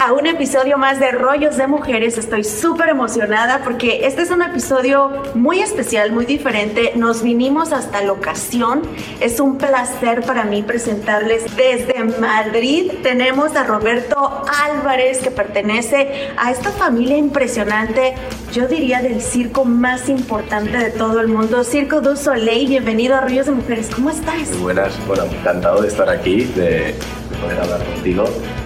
a un episodio más de Rollos de Mujeres. Estoy súper emocionada porque este es un episodio muy especial, muy diferente. Nos vinimos hasta la ocasión. Es un placer para mí presentarles desde Madrid. Tenemos a Roberto Álvarez que pertenece a esta familia impresionante, yo diría del circo más importante de todo el mundo, Circo du Soleil. Bienvenido a Rollos de Mujeres. ¿Cómo estás? Muy buenas, bueno, encantado de estar aquí, de, de poder hablar contigo.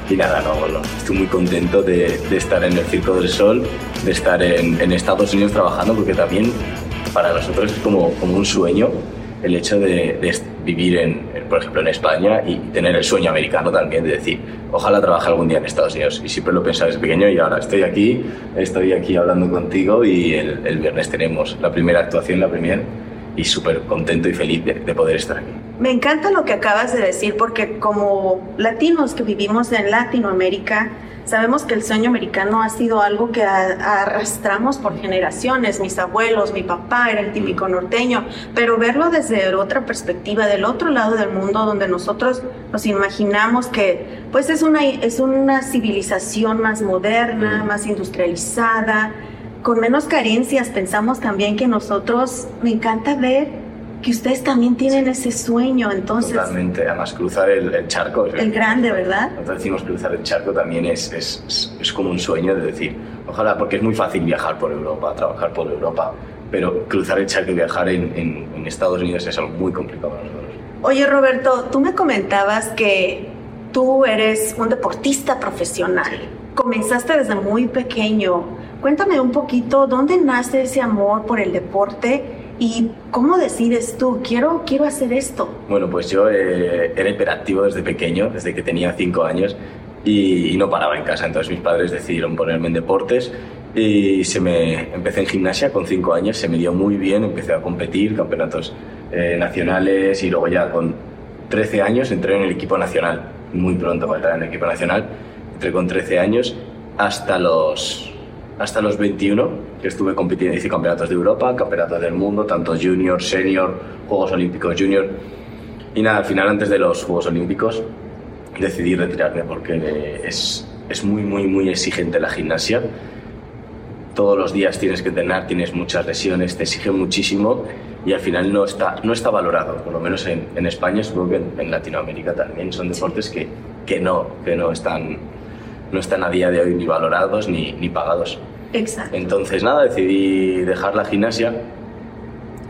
Y nada, no, bueno, estoy muy contento de, estar en el Circo del Sol, de estar en, en, Estados Unidos trabajando, porque también para nosotros es como, como un sueño el hecho de, de vivir, en, por ejemplo, en España y tener el sueño americano también de decir, ojalá trabaje algún día en Estados Unidos. Y siempre lo pensaba desde pequeño y ahora estoy aquí, estoy aquí hablando contigo y el, el viernes tenemos la primera actuación, la primera, y súper contento y feliz de, de poder estar aquí. Me encanta lo que acabas de decir porque como latinos que vivimos en Latinoamérica, sabemos que el sueño americano ha sido algo que arrastramos por generaciones. Mis abuelos, mi papá era el típico norteño, pero verlo desde otra perspectiva, del otro lado del mundo, donde nosotros nos imaginamos que pues es una, es una civilización más moderna, más industrializada, con menos carencias. Pensamos también que nosotros, me encanta ver que ustedes también tienen ese sueño, entonces. Totalmente, además cruzar el, el charco. El grande, ¿verdad? Nosotros decimos cruzar el charco también es, es, es, como un sueño de decir, ojalá, porque es muy fácil viajar por Europa, trabajar por Europa, pero cruzar el charco y viajar en, en, en Estados Unidos es algo muy complicado para nosotros. Oye, Roberto, tú me comentabas que tú eres un deportista profesional. Comenzaste desde muy pequeño. Cuéntame un poquito, ¿dónde nace ese amor por el deporte? ¿Y cómo decides tú, quiero, quiero hacer esto? Bueno, pues yo eh, era hiperactivo desde pequeño, desde que tenía cinco años, y, y, no paraba en casa. Entonces mis padres decidieron ponerme en deportes y se me empecé en gimnasia con cinco años, se me dio muy bien, empecé a competir, campeonatos eh, nacionales y luego ya con 13 años entré en el equipo nacional, muy pronto para entrar en el equipo nacional, entré con 13 años hasta los hasta los 21, que estuve compitiendo, hice campeonatos de Europa, campeonatos del mundo, tanto junior, senior, Juegos Olímpicos junior. Y nada, al final, antes de los Juegos Olímpicos, decidí retirarme porque es, es muy, muy, muy exigente la gimnasia. Todos los días tienes que entrenar, tienes muchas lesiones, te exige muchísimo y al final no está, no está valorado, por lo menos en, en España, supongo que en, en, Latinoamérica también. Son deportes que, que, no, que no están no están a día de hoy ni valorados ni, ni pagados. Exacto. Entonces, nada, decidí dejar la gimnasia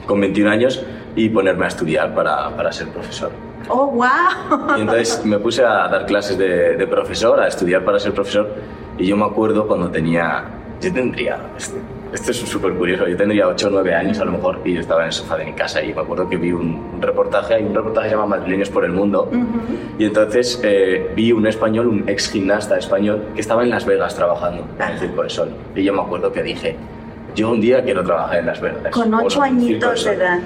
con 21 años y ponerme a estudiar para, para ser profesor. ¡Oh, wow! Y entonces me puse a dar clases de, de, profesor, a estudiar para ser profesor. Y yo me acuerdo cuando tenía. Yo tendría. Este, esto es súper curioso. Yo tendría 8 o 9 años a lo mejor y yo estaba en el sofá de mi casa y me acuerdo que vi un, reportaje, hay un reportaje que se llama Madrileños por el Mundo uh -huh. y entonces eh, vi un español, un ex gimnasta español que estaba en Las Vegas trabajando en el Circo del Sol y yo me acuerdo que dije, yo un día quiero trabajar en Las Vegas. Con 8 añitos de edad.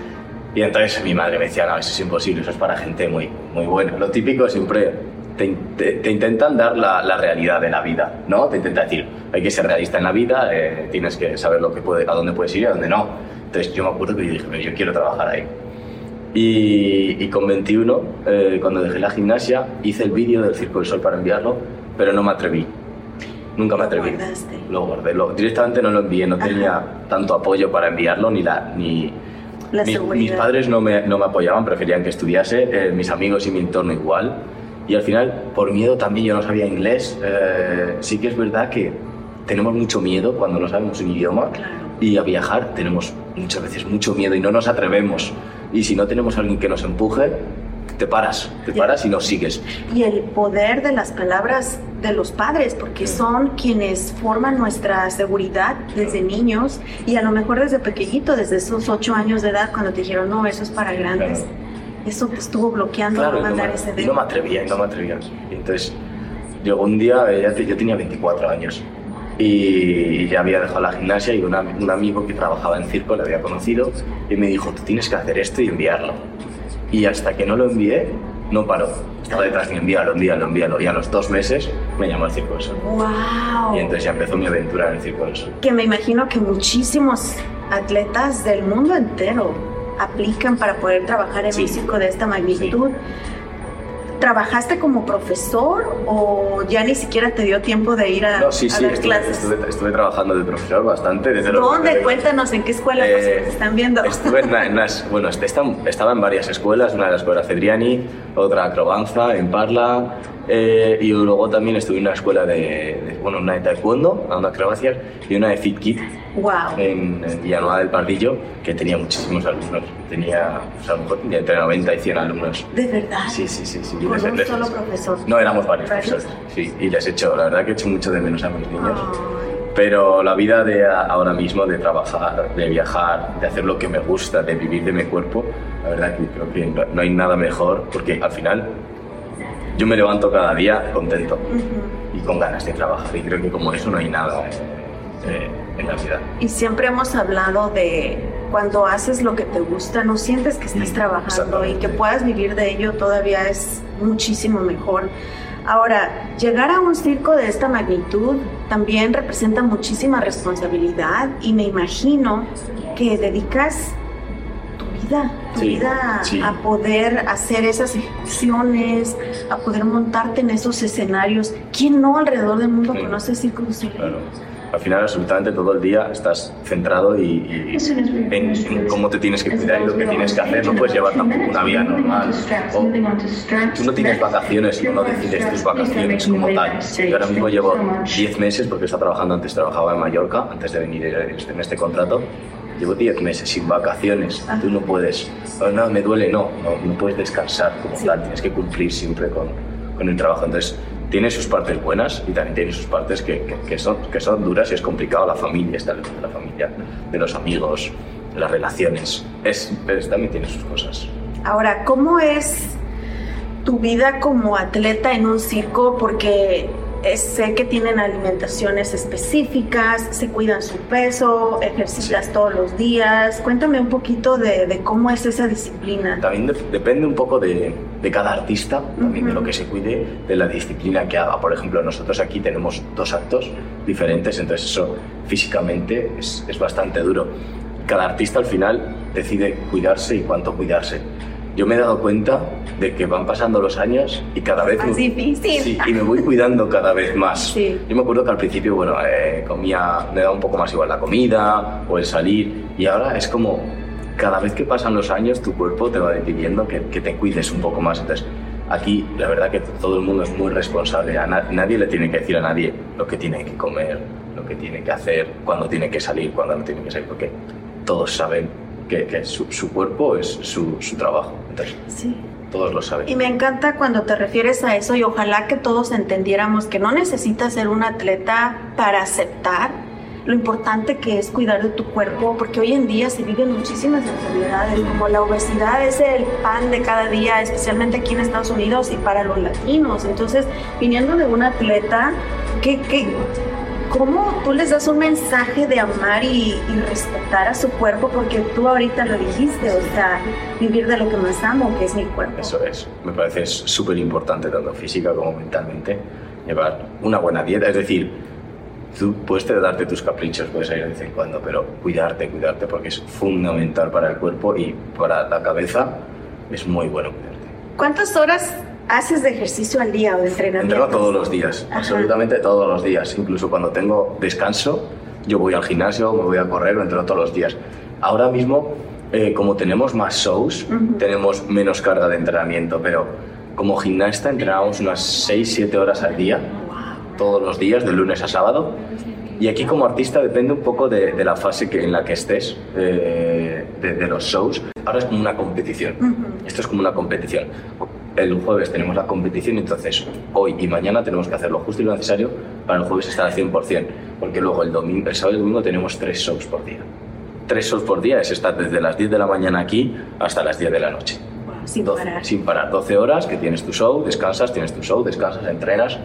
Y entonces mi madre me decía, no, eso es imposible, eso es para gente muy, muy buena. Lo típico siempre te, te, te, intentan dar la, la, realidad de la vida, ¿no? Te intenta decir, hay que ser realista en la vida, eh, tienes que saber lo que puede, a dónde puedes ir y a dónde no. Entonces yo me acuerdo que yo dije, yo quiero trabajar ahí. Y, y con 21, eh, cuando dejé la gimnasia, hice el vídeo del Circo del Sol para enviarlo, pero no me atreví. Nunca me atreví. Lo, lo guardé. Lo, directamente no lo envié, no Ajá. tenía tanto apoyo para enviarlo, ni la... Ni, la mi, mis padres no me, no me apoyaban, preferían que estudiase, eh, mis amigos y mi entorno igual y al final, por miedo también, yo no sabía inglés. Eh, sí que es verdad que tenemos mucho miedo cuando no sabemos un idioma y a viajar tenemos muchas veces mucho miedo y no nos atrevemos. Y si no tenemos a alguien que nos empuje, te paras, te paras y no sigues. Y el poder de las palabras de los padres, porque son quienes forman nuestra seguridad desde niños y a lo mejor desde pequeñito, desde esos ocho años de edad, cuando te dijeron, no, eso es para grandes. Claro. Eso te estuvo bloqueando Claro, y no, mandar me, ese y dedo. no me atrevía, y no me atrevía. Y entonces llegó un día, eh, yo tenía 24 años y ya había dejado la gimnasia y una- un amigo que trabajaba en circo le había conocido y me dijo, tú tienes que hacer esto y enviarlo. Y hasta que no lo envié, no paró. Estaba detrás de mí, envíalo, envíalo, envíalo. Y a los dos meses me llamó al Circo del Sol. ¡Wow! Y entonces ya empezó mi aventura en el Circo del Sol. que me imagino que muchísimos atletas del mundo entero aplican para poder trabajar en Sí. de esta magnitud. ¿Trabajaste como profesor o ya ni siquiera te dio tiempo de ir a, No, sí, a sí, dar estuve, clases? estuve- estuve trabajando de profesor bastante. Desde los ¿Dónde? desde- Cuéntanos en qué escuela Eh, nos están viendo. Estuve en, en las, bueno, esta- estaba en varias escuelas, una de las escuelas Cedriani, otra Acrobanza, en Parla, eh, y luego también estuve en una escuela de, de- bueno, una de taekwondo, dando acrobacias, y una de Fit Kit wow. en, en Villanueva del Pardillo, que tenía muchísimos alumnos, tenía, pues, a lo mejor tenía entre 90 y 100 alumnos. De verdad. Sí, sí, sí. sí. Con un les- solo profesor. No, éramos varios profesores, sí, y les he hecho, la verdad que he hecho mucho de menos a mis niños. Ay. Pero la vida de a- ahora mismo, de trabajar, de viajar, de hacer lo que me gusta, de vivir de mi cuerpo, la verdad que creo que no hay nada mejor, porque al final yo me levanto cada día contento y con ganas de trabajar, y creo que como eso no hay nada eh, en la vida. Y siempre hemos hablado de cuando haces lo que te gusta, no sientes que estás trabajando y que puedas vivir de ello todavía es muchísimo mejor. Ahora, llegar a un circo de esta magnitud también representa muchísima responsabilidad y me imagino que dedicas vida, tu Sí, vida sí. a poder hacer esas ejecuciones, a poder montarte en esos escenarios. ¿Quién no alrededor del mundo Sí. conoce Circo du Soleil? Claro. Al final, absolutamente todo el día estás centrado y, y en, en cómo te tienes que cuidar y lo que tienes que hacer. No puedes llevar tampoco una vida normal. O tú no tienes vacaciones y no decides tus vacaciones como tal. Yo ahora mismo llevo 10 meses, porque estaba trabajando antes, trabajaba en Mallorca, antes de venir en este contrato. Llevo 10 meses sin vacaciones. Tú no puedes, "Oh, no, me duele, no, no, no puedes descansar como tal. Tienes que cumplir siempre con, con el trabajo. Entonces, tiene sus partes buenas y también tiene sus partes que, que, que son, que son duras y es complicado. La familia, estar lejos de la familia, de los amigos, las relaciones. Es, es- también tiene sus cosas. Ahora, ¿cómo es tu vida como atleta en un circo? Porque eh, sé que tienen alimentaciones específicas, se cuidan su peso, ejercitas Sí. todos los días. Cuéntame un poquito de, de cómo es esa disciplina. También de- depende un poco de, de cada artista, también de lo que se cuide, de la disciplina que haga. Por ejemplo, nosotros aquí tenemos dos actos diferentes, entonces eso físicamente es, es bastante duro. Cada artista al final decide cuidarse y cuánto cuidarse. Yo me he dado cuenta de que van pasando los años y cada vez... Más me- difícil. Sí, y me voy cuidando cada vez más. Sí. Yo me acuerdo que al principio, bueno, eh, comía, me daba un poco más igual la comida o el salir, y ahora es como cada vez que pasan los años tu cuerpo te va pidiendo que, que te cuides un poco más. Entonces, aquí la verdad que todo el mundo es muy responsable. A na- nadie le tiene que decir a nadie lo que tiene que comer, lo que tiene que hacer, cuándo tiene que salir, cuándo no tiene que salir, porque todos saben que, que su, su cuerpo es su, su trabajo. Entonces, Sí. todos lo saben. Y me encanta cuando te refieres a eso y ojalá que todos entendiéramos que no necesitas ser un atleta para aceptar lo importante que es cuidar de tu cuerpo, porque hoy en día se viven muchísimas enfermedades, como la obesidad es el pan de cada día, especialmente aquí en Estados Unidos y para los latinos. Entonces, viniendo de un atleta, ¿qué, qué, ¿cómo tú les das un mensaje de amar y, y respetar a su cuerpo? Porque tú ahorita lo dijiste, o sea, vivir de lo que más amo, que es mi cuerpo. Eso es, me parece súper importante, tanto física como mentalmente, llevar una buena dieta. Es decir, tú puedes darte tus caprichos, puedes ir de vez en cuando, pero cuidarte, cuidarte, porque es fundamental para el cuerpo y para la cabeza es muy bueno cuidarte. ¿Cuántas horas haces de ejercicio al día o de entrenamiento? Entreno todos los días, Ajá. absolutamente todos los días. Incluso cuando tengo descanso, yo voy al gimnasio, me voy a correr, lo entreno todos los días. Ahora mismo, eh, como tenemos más shows, Ujú. tenemos menos carga de entrenamiento, pero como gimnasta entrenábamos unas 6-7 horas al día, todos los días, de lunes a sábado. Y aquí como artista depende un poco de, de la fase que, en la que estés, eh, de, de los shows. Ahora es como una competición. Ujú. Esto es como una competición. El jueves tenemos la competición, entonces hoy y mañana tenemos que hacer lo justo y lo necesario para el jueves estar al 100%, porque luego el, domingo, el sábado y el domingo tenemos tres shows por día. Tres shows por día es estar desde las 10 de la mañana aquí hasta las 10 de la noche. Wow. sin Doce- parar. Sin parar. 12 horas que tienes tu show, descansas, tienes tu show, descansas, entrenas.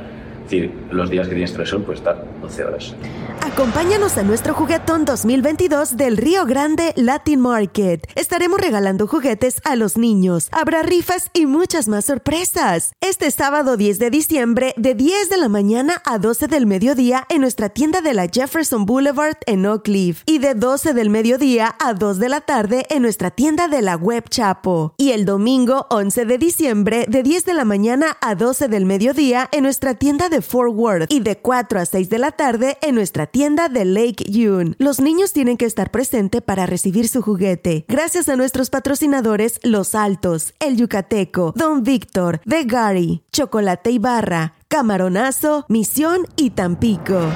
Decir, los días que tienes puedes estar 12 horas. Acompáñanos a nuestro juguetón 2022 del Río Grande Latin Market. Estaremos regalando juguetes a los niños. Habrá rifas y muchas más sorpresas. Este sábado 10 de diciembre, de 10 de la mañana a 12 del mediodía en nuestra tienda de la Jefferson Boulevard en Oak Cliff. Y de 12 del mediodía a 2 de la tarde en nuestra tienda de la Web Chapo. Y el domingo 11 de diciembre, de 10 de la mañana a 12 del mediodía en nuestra tienda de Fort Worth. Y de 4 a 6 de la tarde en nuestra tienda de Lake Yune. Los niños tienen que estar presente para recibir su juguete. Gracias a nuestros patrocinadores Los Altos, El Yucateco, Don Víctor, The Gary, Chocolate y Barra, Camaronazo, Misión y Tampico.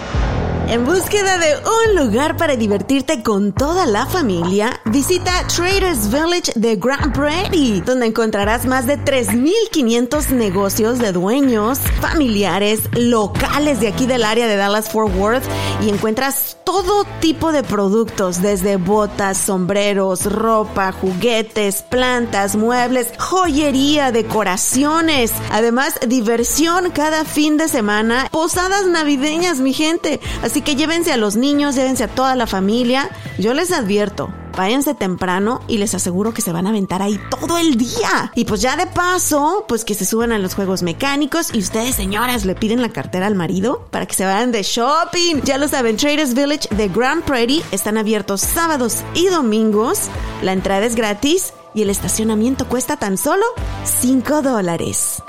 En búsqueda de un lugar para divertirte con toda la familia, visita Traders Village de Grand Prairie, donde encontrarás más de 3.500 negocios de dueños, familiares, locales de aquí del área de Dallas-Fort Worth y encuentras todo tipo de productos, desde botas, sombreros, ropa, juguetes, plantas, muebles, joyería, decoraciones, además diversión cada fin de semana, posadas navideñas, mi gente. Así que llévense a los niños, llévense a toda la familia. Yo les advierto, váyanse temprano y les aseguro que se van a aventar ahí todo el día. Y pues ya de paso, pues que se suban a los juegos mecánicos y ustedes, señoras, le piden la cartera al marido para que se vayan de shopping. Ya lo saben, Traders Village de Grand Prairie están abiertos sábados y domingos. La entrada es gratis y el estacionamiento cuesta tan solo 5 dólares.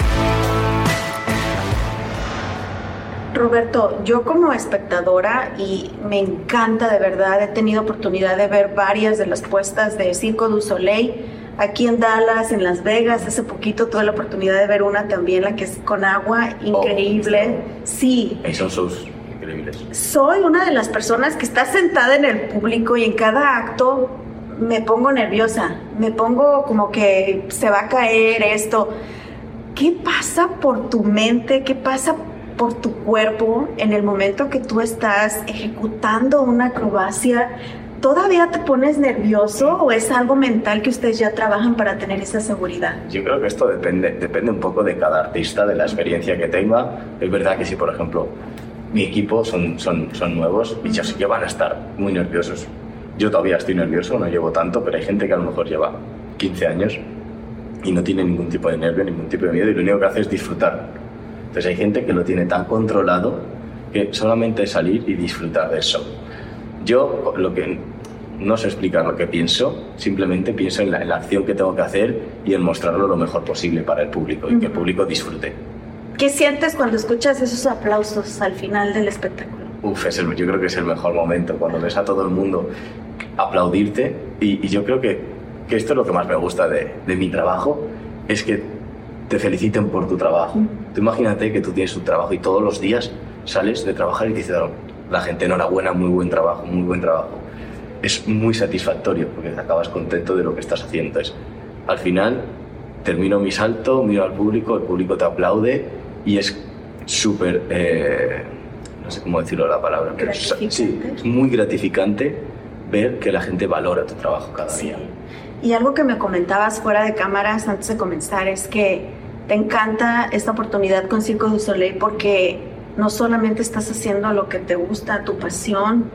Roberto, yo como espectadora y me encanta de verdad, he tenido oportunidad de ver varias de las puestas de Circo du Soleil aquí en Dallas, en Las Vegas. Hace poquito tuve la oportunidad de ver una también, la que es con agua, increíble. Sí, Y son shows increíbles. soy una de las personas que está sentada en el público y en cada acto me pongo nerviosa, me pongo como que se va a caer esto. ¿Qué pasa por tu mente? ¿Qué pasa por tu cuerpo en el momento que tú estás ejecutando una acrobacia? ¿Todavía te pones nervioso o es algo mental que ustedes ya trabajan para tener esa seguridad? Yo creo que esto depende, depende un poco de cada artista, de la experiencia que tenga. Es verdad que si, por ejemplo, mi equipo son, son, son nuevos y ya sí que van a estar muy nerviosos. Yo todavía estoy nervioso, no llevo tanto, pero hay gente que a lo mejor lleva 15 años y no tiene ningún tipo de nervio, ningún tipo de miedo y lo único que hace es disfrutar. Entonces hay gente que lo tiene tan controlado que solamente es salir y disfrutar del show. Yo lo que no sé explicar lo que pienso, simplemente pienso en la, en la acción que tengo que hacer y en mostrarlo lo mejor posible para el público y que el público disfrute. ¿Qué sientes cuando escuchas esos aplausos al final del espectáculo? Uf, es el- yo creo que es el mejor momento, cuando ves a todo el mundo aplaudirte y, y yo creo que, que esto es lo que más me gusta de, de mi trabajo, es que te feliciten por tu trabajo. Tú imagínate que tú tienes tu trabajo y todos los días sales de trabajar y te dicen la gente enhorabuena, muy buen trabajo, muy buen trabajo. Es muy satisfactorio porque te acabas contento de lo que estás haciendo. Es, al final termino mi salto, miro al público, el público te aplaude y es súper, eh, no sé cómo decirlo la palabra, pero es, sí, es muy gratificante ver que la gente valora tu trabajo cada día. Y algo que me comentabas fuera de cámaras antes de comenzar es que te encanta esta oportunidad con Circo du Soleil porque no solamente estás haciendo lo que te gusta, tu pasión,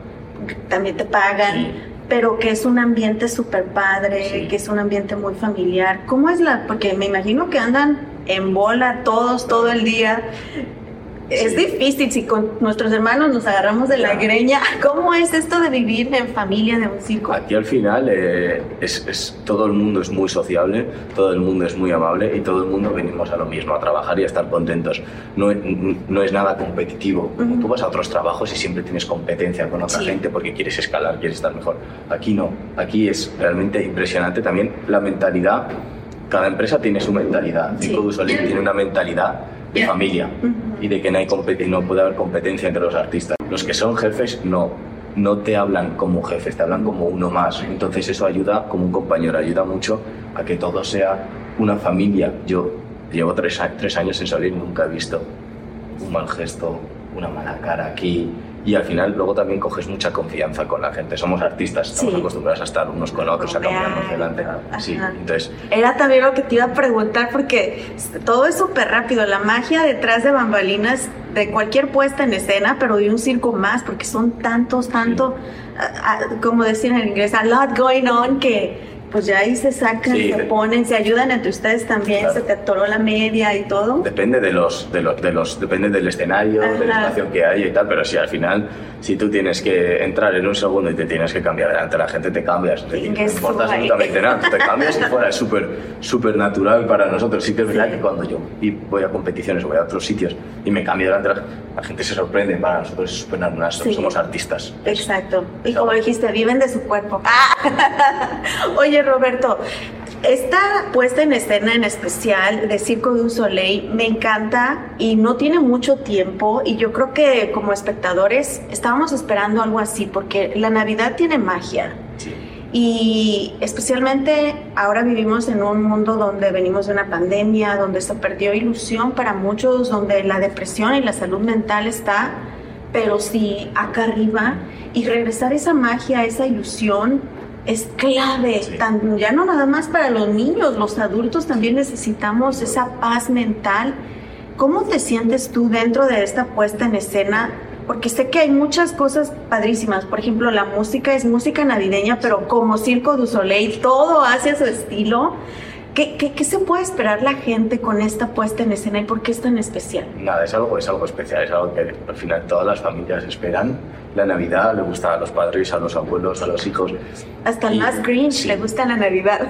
también te pagan, Sí. pero que es un ambiente súper padre, Sí. que es un ambiente muy familiar. ¿Cómo es la...? Porque me imagino que andan en bola todos, todo el día. Es Sí. difícil si con nuestros hermanos nos agarramos de la greña. ¿Cómo es esto de vivir en familia de un circo? Aquí al final eh, es, es- todo el mundo es muy sociable, todo el mundo es muy amable y todo el mundo venimos a lo mismo, a trabajar y a estar contentos. No, no es nada competitivo. Como Ujú. tú vas a otros trabajos y siempre tienes competencia con otra Sí. gente porque quieres escalar, quieres estar mejor. Aquí no. Aquí es realmente impresionante también la mentalidad. Cada empresa tiene su mentalidad. Sí. Circo Soleil tiene una mentalidad de familia Ujú. Y de que no, hay no puede haber competencia entre los artistas. Los que son jefes no, no te hablan como jefes, te hablan como uno más. Entonces eso ayuda como un compañero, ayuda mucho a que todo sea una familia. Yo llevo tres, tres años en salir nunca he visto un mal gesto, una mala cara aquí y al final luego también coges mucha confianza con la gente. Somos artistas, estamos Sí. acostumbrados a estar unos con otros, a cambiarnos delante. ajá. Sí, entonces Era también lo que te iba a preguntar porque todo es súper rápido. La magia detrás de bambalinas de cualquier puesta en escena, pero de un circo más, porque son tantos, tanto, ah, ah, como decían en inglés, a lot going on que pues ya ahí se sacan, Sí, se ponen, se ayudan entre ustedes también, Claro. se te atoró la media y todo. Depende de los, de los, de los, depende del escenario, del Ajá. espacio que hay y tal, pero si al final, si tú tienes que entrar en un segundo y te tienes que cambiar delante de la gente, te cambias. Decir, no importa absolutamente nada, te cambias y fuera, es súper, súper natural para nosotros. Sí que es verdad que cuando yo voy a competiciones o voy a otros sitios y me cambio delante de la la gente se sorprende, para nosotros es súper natural, Sí. somos artistas. Exacto. Y como dijiste, viven de su cuerpo. Oye, Roberto, esta puesta en escena en especial de Circo du Soleil me encanta y no tiene mucho tiempo y yo creo que como espectadores estábamos esperando algo así porque la Navidad tiene magia. Sí. Y especialmente ahora vivimos en un mundo donde venimos de una pandemia, donde se perdió ilusión para muchos, donde la depresión y la salud mental está, pero sí acá arriba. Y regresar esa magia, esa ilusión, es clave. Sí. Tan- ya no nada más para los niños, los adultos también necesitamos esa paz mental. ¿Cómo te sientes tú dentro de esta puesta en escena? Porque sé que hay muchas cosas padrísimas. Por ejemplo, la música es música navideña, pero como Circo du Soleil, todo hace a su estilo. ¿Qué, qué, qué se puede esperar la gente con esta puesta en escena y por qué es tan especial? Nada, es algo, es algo especial, es algo que al final todas las familias esperan. La Navidad le gusta a los padres, a los abuelos, a los hijos. Hasta el más Grinch sí. le gusta la Navidad.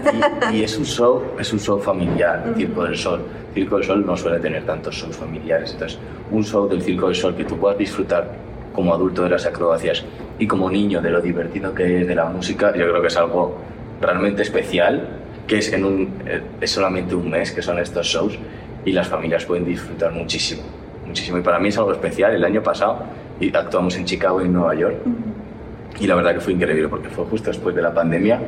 Y, y es un show, es un show familiar, el Circo del Sol. Circo del Sol no suele tener tantos shows familiares, entonces un show del Circo del Sol que tú puedas disfrutar como adulto de las acrobacias y como niño de lo divertido que es de la música, yo creo que es algo realmente especial, que es, en un, eh, es solamente un mes que son estos shows y las familias pueden disfrutar muchísimo, muchísimo. Y para mí es algo especial. El año pasado actuamos en Chicago y en Nueva York y la verdad que fue increíble porque fue justo después de la pandemia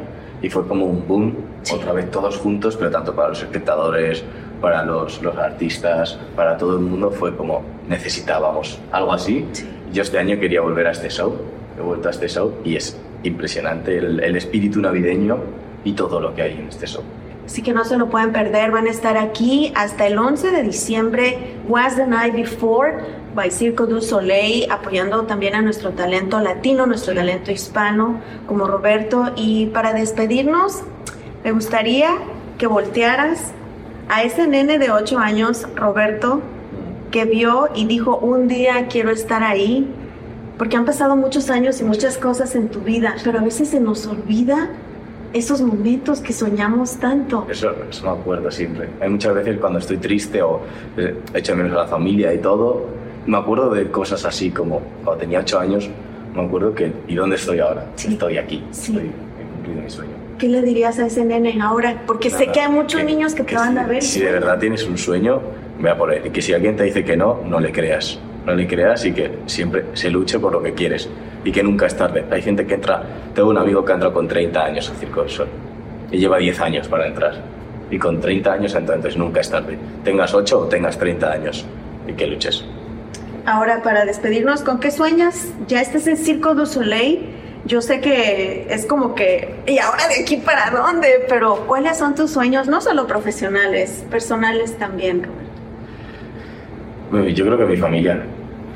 y fue como un boom, otra vez todos juntos, pero tanto para los espectadores, para los, los artistas, para todo el mundo, fue como necesitábamos algo así. Yo este año quería volver a este show, he vuelto a este show y es impresionante el, el espíritu navideño y todo lo que hay en este show. Así que no se lo pueden perder, van a estar aquí hasta el 11 de diciembre, Was the Night Before, by Circo du Soleil, apoyando también a nuestro talento latino, nuestro talento hispano, como Roberto. Y para despedirnos, me gustaría que voltearas a ese nene de 8 años, Roberto, que vio y dijo, un día quiero estar ahí, porque han pasado muchos años y muchas cosas en tu vida, pero a veces se nos olvida esos momentos que soñamos tanto. Eso, eso me acuerdo siempre. Hay muchas veces cuando estoy triste o eh, echo menos a la familia y todo, me acuerdo de cosas así como cuando tenía ocho años, me acuerdo que ¿y dónde estoy ahora? Sí. Estoy aquí, Sí. estoy he cumplido mi sueño. ¿Qué le dirías a ese nene ahora? Porque sé Nada, que hay muchos niños que te van si, a ver. Si de verdad tienes un sueño, ve a por él. Y que si alguien te dice que no, no le creas. No le creas y que siempre se luche por lo que quieres. Y que nunca es tarde. Hay gente que entra, tengo un amigo que entra con 30 años al Circo del Sol. Y lleva 10 años para entrar. Y con 30 años entonces nunca es tarde. Tengas 8 o tengas 30 años. Y que luches. Ahora, para despedirnos, ¿con qué sueñas? Ya estás en Circo du Soleil. Yo sé que es como que, ¿y ahora de aquí para dónde? Pero, ¿cuáles son tus sueños? No solo profesionales, personales también, Roberto. Yo creo que mi familia.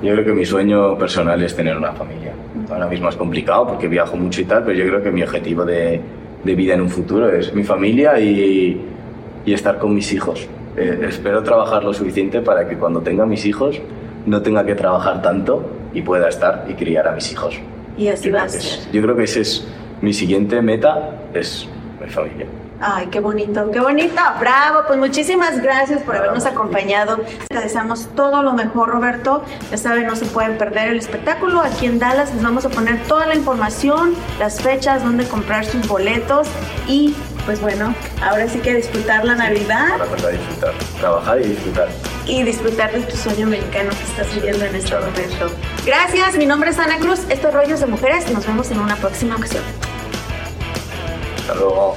Yo creo que mi sueño personal es tener una familia. Ahora mismo es complicado porque viajo mucho y tal, pero yo creo que mi objetivo de, de vida en un futuro es mi familia y, y estar con mis hijos. Eh, espero trabajar lo suficiente para que cuando tenga mis hijos no tenga que trabajar tanto y pueda estar y criar a mis hijos. Y así Yo va a creo que ser. es- yo creo que ese es mi siguiente meta, es mi familia. Ay, qué bonito, qué bonito. Bravo, pues muchísimas gracias por habernos acompañado. Te deseamos todo lo mejor, Roberto. Ya saben, no se pueden perder el espectáculo. Aquí en Dallas les vamos a poner toda la información, las fechas, dónde comprar sus boletos. Y pues bueno, ahora sí que disfrutar la Navidad Para poder disfrutar, trabajar y disfrutar. y disfrutar de tu sueño americano que estás viviendo en este momento. Gracias, mi nombre es Ana Cruz. Esto es Rollos de Mujeres. Nos vemos en una próxima ocasión. Hasta luego.